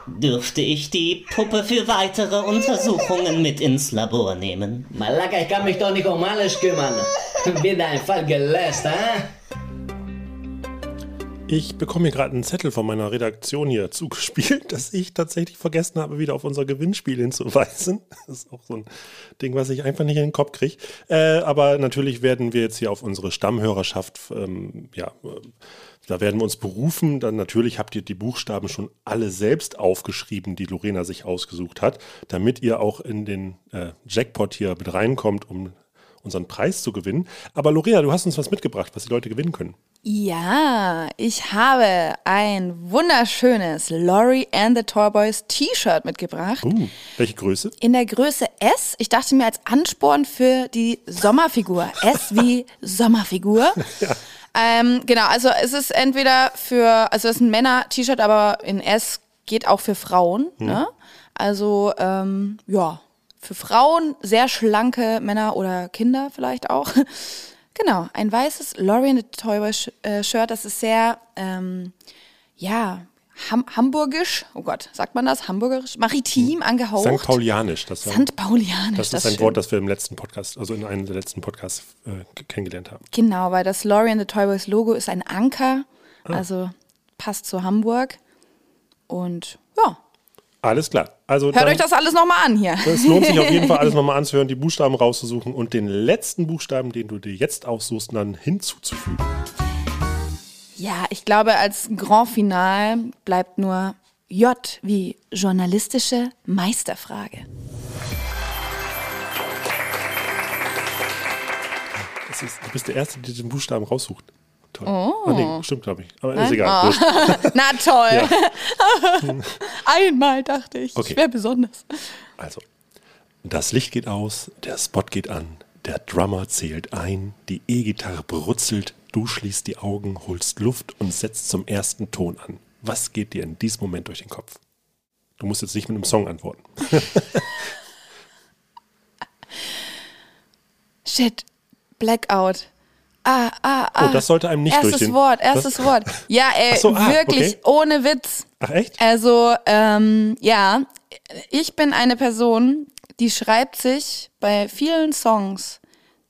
Dürfte ich die Puppe für weitere Untersuchungen mit ins Labor nehmen? Malaka, ich kann mich doch nicht um alles kümmern. Wieder ein Fall gelöst, hä? Ich bekomme hier gerade einen Zettel von meiner Redaktion hier zugespielt, dass ich tatsächlich vergessen habe, wieder auf unser Gewinnspiel hinzuweisen. Das ist auch so ein Ding, was ich einfach nicht in den Kopf kriege. Äh, aber natürlich werden wir jetzt hier auf unsere Stammhörerschaft, ähm, ja, äh, da werden wir uns berufen. Dann natürlich habt ihr die Buchstaben schon alle selbst aufgeschrieben, die Lorena sich ausgesucht hat, damit ihr auch in den äh, Jackpot hier mit reinkommt, um unseren Preis zu gewinnen. Aber Lorena, du hast uns was mitgebracht, was die Leute gewinnen können. Ja, ich habe ein wunderschönes Laurie and the Toyboys T-Shirt mitgebracht. Uh, welche Größe? In der Größe S. Ich dachte mir als Ansporn für die Sommerfigur. S wie Sommerfigur. Ja. Ähm, genau, also es ist entweder für, also es ist ein Männer-T-Shirt, aber in S geht auch für Frauen. Ne? Also ähm, ja, für Frauen sehr schlanke Männer oder Kinder vielleicht auch. Genau, ein weißes Sh äh, Shirt, das ist sehr, ähm, ja, ham hamburgisch, oh Gott, sagt man das? Hamburgerisch? Maritim angehaucht. St. Paulianisch. Das, war- St. Paulianisch, das das ist ein stimmt. Wort, das wir im letzten Podcast, also in einem der letzten Podcasts äh, kennengelernt haben. Genau, weil das Laurie and the Toyboys Logo ist ein Anker, Ah. also passt zu Hamburg. Und ja, Alles klar. Also hört dann, euch das alles nochmal an hier. Es lohnt sich auf jeden Fall, alles nochmal anzuhören, die Buchstaben rauszusuchen und den letzten Buchstaben, den du dir jetzt aussuchst, dann hinzuzufügen. Ja, ich glaube, als Grand Final bleibt nur J wie journalistische Meisterfrage. Das ist, du bist der Erste, der den Buchstaben raussucht. Toll. Oh. Ah, nee, stimmt, glaube ich. Aber ist Nein? egal. Oh. Na toll. Einmal dachte ich, Okay. ich wäre besonders. Also, das Licht geht aus, der Spot geht an, der Drummer zählt ein, die E-Gitarre brutzelt, du schließt die Augen, holst Luft und setzt zum ersten Ton an. Was geht dir in diesem Moment durch den Kopf? Du musst jetzt nicht mit einem Song antworten. Shit, Blackout. Ah, ah, ah. Oh, das sollte einem nicht erstes den- Wort, das- erstes Wort. Ja, ey, so, ah, wirklich okay. ohne Witz. Ach echt? Also, ähm, ja, ich bin eine Person, die schreibt sich bei vielen Songs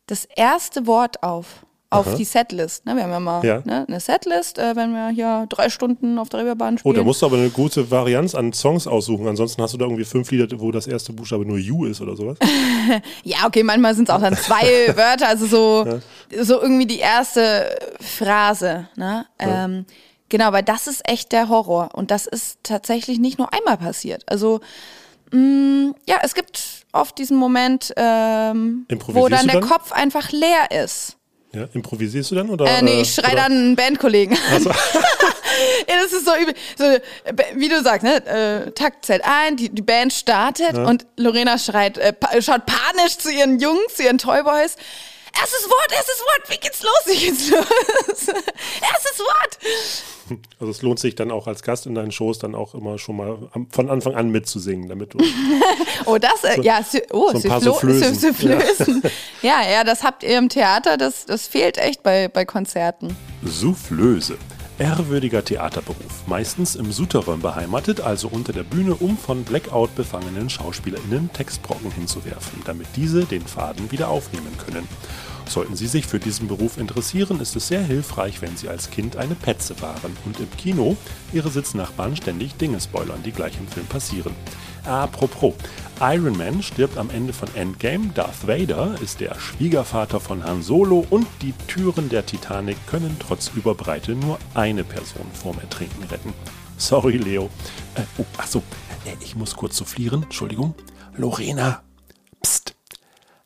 das erste Wort auf. Auf Aha. die Setlist. Ne, wir haben ja mal Ja. Ne, eine Setlist, äh, wenn wir hier drei Stunden auf der Reeperbahn Oh, spielen. da musst du aber eine gute Varianz an Songs aussuchen. Ansonsten hast du da irgendwie fünf Lieder, wo das erste Buchstabe nur You ist oder sowas. Ja, okay, manchmal sind es auch dann zwei Wörter, also so, so irgendwie die erste Phrase. Ne? Ähm, genau, weil das ist echt der Horror. Und das ist tatsächlich nicht nur einmal passiert. Also, mh, ja, es gibt oft diesen Moment, ähm, wo dann der dann? Kopf einfach leer ist. Ja, improvisierst du dann? Oder, Äh, nee, ich schrei oder- dann einen Bandkollegen. an. ja, das ist so übel. So, äh, wie du sagst, ne? Äh, Takt zählt ein, die, die Band startet Ja. und Lorena schreit, äh, pa schaut panisch zu ihren Jungs, zu ihren Toyboys. Erstes Wort, erstes Wort, wie geht's los? Wie geht's los? erstes Wort. Also es lohnt sich dann auch als Gast in deinen Shows dann auch immer schon mal am- von Anfang an mitzusingen, damit du Oh, das, äh, So- ja, oh, so ein Soufflösen. Soufflösen. Ja. ja, das habt ihr im Theater, das, das fehlt echt bei, bei Konzerten. Soufflöse. Ehrwürdiger Theaterberuf, meistens im Souterrain beheimatet, also unter der Bühne, um von Blackout befangenen SchauspielerInnen Textbrocken hinzuwerfen, damit diese den Faden wieder aufnehmen können. Sollten Sie sich für diesen Beruf interessieren, ist es sehr hilfreich, wenn Sie als Kind eine Petze waren und im Kino Ihre Sitznachbarn ständig Dinge spoilern, die gleich im Film passieren. Apropos, Iron Man stirbt am Ende von Endgame, Darth Vader ist der Schwiegervater von Han Solo und die Türen der Titanic können trotz Überbreite nur eine Person vorm Ertrinken retten. Sorry, Leo. Äh, oh, achso, äh, ich muss kurz soufflieren. Entschuldigung. Lorena. Psst.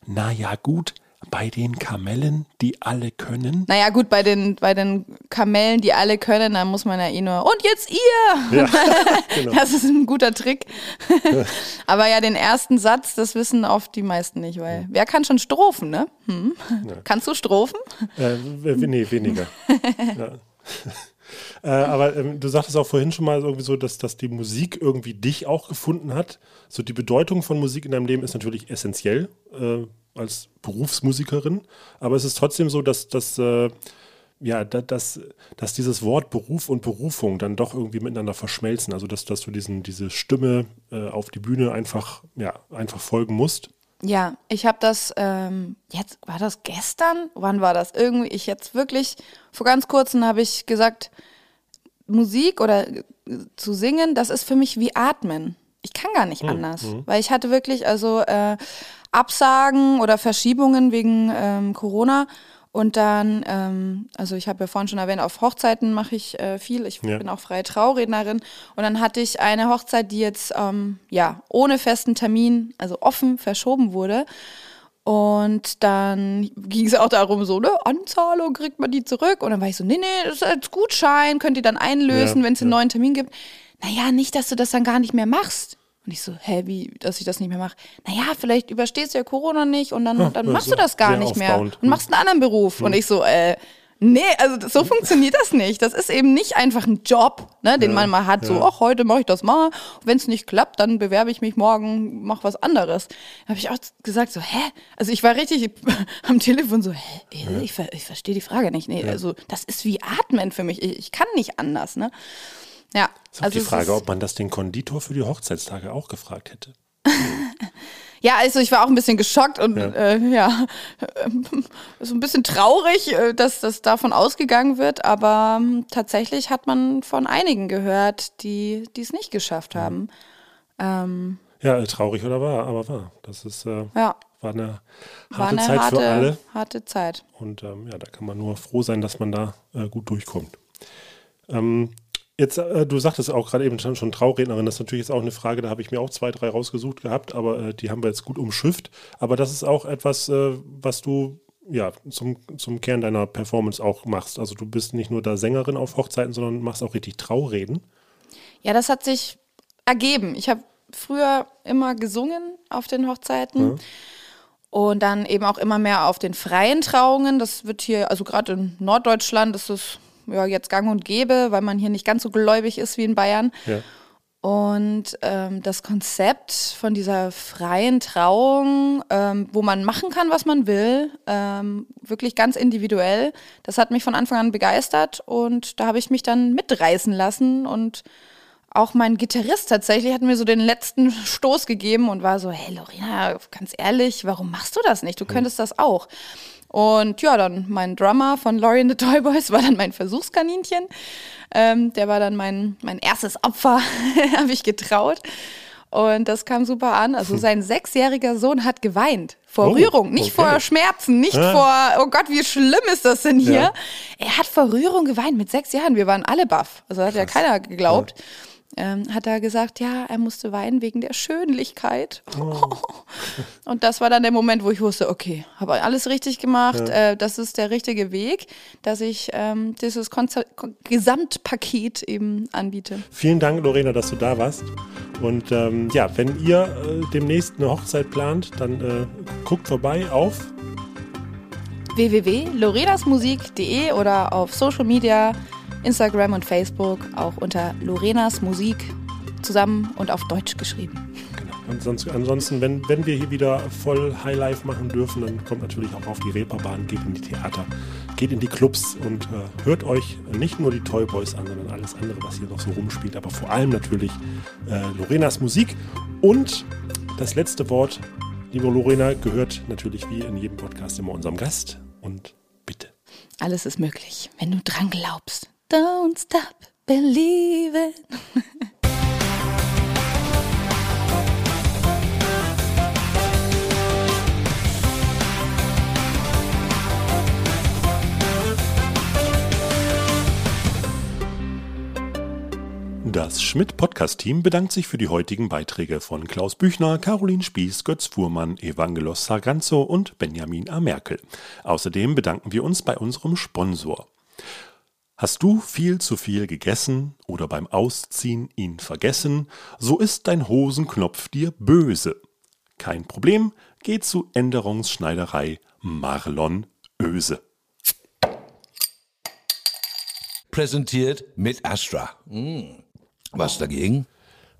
Na ja, gut. Bei den Kamellen, die alle können. Naja, gut, bei den, bei den Kamellen, die alle können, dann muss man ja eh nur, und jetzt ihr! Ja, genau. Das ist ein guter Trick. Aber ja, den ersten Satz, das wissen oft die meisten nicht, weil wer kann schon Strophen, ne? Hm. Kannst du Strophen? Äh, nee, weniger. ja. Äh, aber ähm, du sagtest auch vorhin schon mal irgendwie so, dass, dass die Musik irgendwie dich auch gefunden hat. So die Bedeutung von Musik in deinem Leben ist natürlich essentiell äh, als Berufsmusikerin, aber es ist trotzdem so, dass, dass äh, ja, da, dass, dass dieses Wort Beruf und Berufung dann doch irgendwie miteinander verschmelzen. Also dass, dass du diesen, diese Stimme äh, auf die Bühne einfach, ja, einfach folgen musst. Ja, ich habe das, ähm, jetzt war das gestern? Wann war das? Irgendwie, ich jetzt wirklich, vor ganz kurzem habe ich gesagt, Musik oder äh, zu singen, das ist für mich wie Atmen. Ich kann gar nicht anders, weil ich hatte wirklich also äh, Absagen oder Verschiebungen wegen ähm, Corona und dann, ähm, also ich habe ja vorhin schon erwähnt, auf Hochzeiten mache ich äh, viel. Ich Ja. bin auch freie Traurednerin und dann hatte ich eine Hochzeit, die jetzt ähm, ja ohne festen Termin, also offen verschoben wurde. Und dann ging es auch darum, so, ne, Anzahlung, kriegt man die zurück? Und dann war ich so, nee, nee, das ist als Gutschein, könnt ihr dann einlösen, Ja, wenn es einen ja. neuen Termin gibt. Naja, nicht, dass du das dann gar nicht mehr machst. Und ich so, hä, wie, dass ich das nicht mehr mache? Naja, vielleicht überstehst du ja Corona nicht und dann, Ja, dann ja, machst so du das gar nicht mehr und machst einen anderen Beruf. Und ich so, äh, nee, also so funktioniert das nicht. Das ist eben nicht einfach ein Job, ne, den man mal hat, so, ja. ach, heute mache ich das mal. Wenn es nicht klappt, dann bewerbe ich mich morgen, mach was anderes. Da habe ich auch gesagt, so, hä? Also ich war richtig am Telefon so, hä, ich, ver ich verstehe die Frage nicht. Nee, also das ist wie Atmen für mich. Ich, ich kann nicht anders, ne? Ja, Ist auch also die es Frage, ob man das den Konditor für die Hochzeitstage auch gefragt hätte. Ja, also ich war auch ein bisschen geschockt und Ja. ja, äh, ja so ein bisschen traurig, äh, dass das davon ausgegangen wird, aber ähm, tatsächlich hat man von einigen gehört, die es nicht geschafft haben. Ähm, Ja, äh, traurig oder wahr, aber wahr. Das ist, äh, ja, war eine war harte eine Zeit harte, für alle. harte Zeit. Und ähm, ja, da kann man nur froh sein, dass man da äh, gut durchkommt. Ähm, jetzt, äh, du sagtest auch gerade eben schon, schon Traurednerin, das ist natürlich jetzt auch eine Frage, da habe ich mir auch zwei, drei rausgesucht gehabt, aber äh, die haben wir jetzt gut umschifft. Aber das ist auch etwas, äh, was du ja zum, zum Kern deiner Performance auch machst. Also du bist nicht nur da Sängerin auf Hochzeiten, sondern machst auch richtig Traureden. Ja, das hat sich ergeben. Ich habe früher immer gesungen auf den Hochzeiten. Und dann eben auch immer mehr auf den freien Trauungen. Das wird hier, also gerade in Norddeutschland ist es ja jetzt gang und gäbe, weil man hier nicht ganz so gläubig ist wie in Bayern. Ja. Und ähm, das Konzept von dieser freien Trauung, ähm, wo man machen kann, was man will, ähm, wirklich ganz individuell, das hat mich von Anfang an begeistert und da habe ich mich dann mitreißen lassen und auch mein Gitarrist tatsächlich hat mir so den letzten Stoß gegeben und war so, hey Lorena, ganz ehrlich, warum machst du das nicht? Du könntest das auch. Und ja, dann mein Drummer von Laurie and the Toy Boys war dann mein Versuchskaninchen. Ähm, der war dann mein, mein erstes Opfer, habe ich getraut. Und das kam super an. Also sein sechsjähriger Sohn hat geweint. Vor Oh, Rührung, nicht okay. vor Schmerzen, nicht Ah. vor, oh Gott, wie schlimm ist das denn hier? Ja. Er hat vor Rührung geweint mit sechs Jahren. Wir waren alle baff. Also hat ja keiner geglaubt. Ähm, hat er gesagt, ja, er musste weinen wegen der Schönlichkeit. Und das war dann der Moment, wo ich wusste, okay, habe alles richtig gemacht. Äh, das ist der richtige Weg, dass ich ähm, dieses Konzer Kon- Gesamtpaket eben anbiete. Vielen Dank, Lorena, dass du da warst. Und ähm, ja, wenn ihr äh, demnächst eine Hochzeit plant, dann äh, guckt vorbei auf www.lorenasmusik.de oder auf Social Media, Instagram und Facebook auch unter Lorenas Musik zusammen und auf Deutsch geschrieben. Genau. Ansonsten, ansonsten wenn, wenn wir hier wieder voll Highlife machen dürfen, dann kommt natürlich auch auf die Reeperbahn, geht in die Theater, geht in die Clubs und äh, hört euch nicht nur die Toy Boys an, sondern alles andere, was hier noch so rumspielt, aber vor allem natürlich äh, Lorenas Musik. Und das letzte Wort, liebe Lorena, gehört natürlich wie in jedem Podcast immer unserem Gast. Und bitte. Alles ist möglich, wenn du dran glaubst. Don't stop believing. Das Schmidt-Podcast-Team bedankt sich für die heutigen Beiträge von Klaus Büchner, Caroline Spieß, Götz Fuhrmann, Evangelos Sarganzo und Benjamin A. Merkel. Außerdem bedanken wir uns bei unserem Sponsor. Hast du viel zu viel gegessen oder beim Ausziehen ihn vergessen, so ist dein Hosenknopf dir böse. Kein Problem, geh zu Änderungsschneiderei Marlon Öse. Präsentiert mit Astra. Mm. Was dagegen?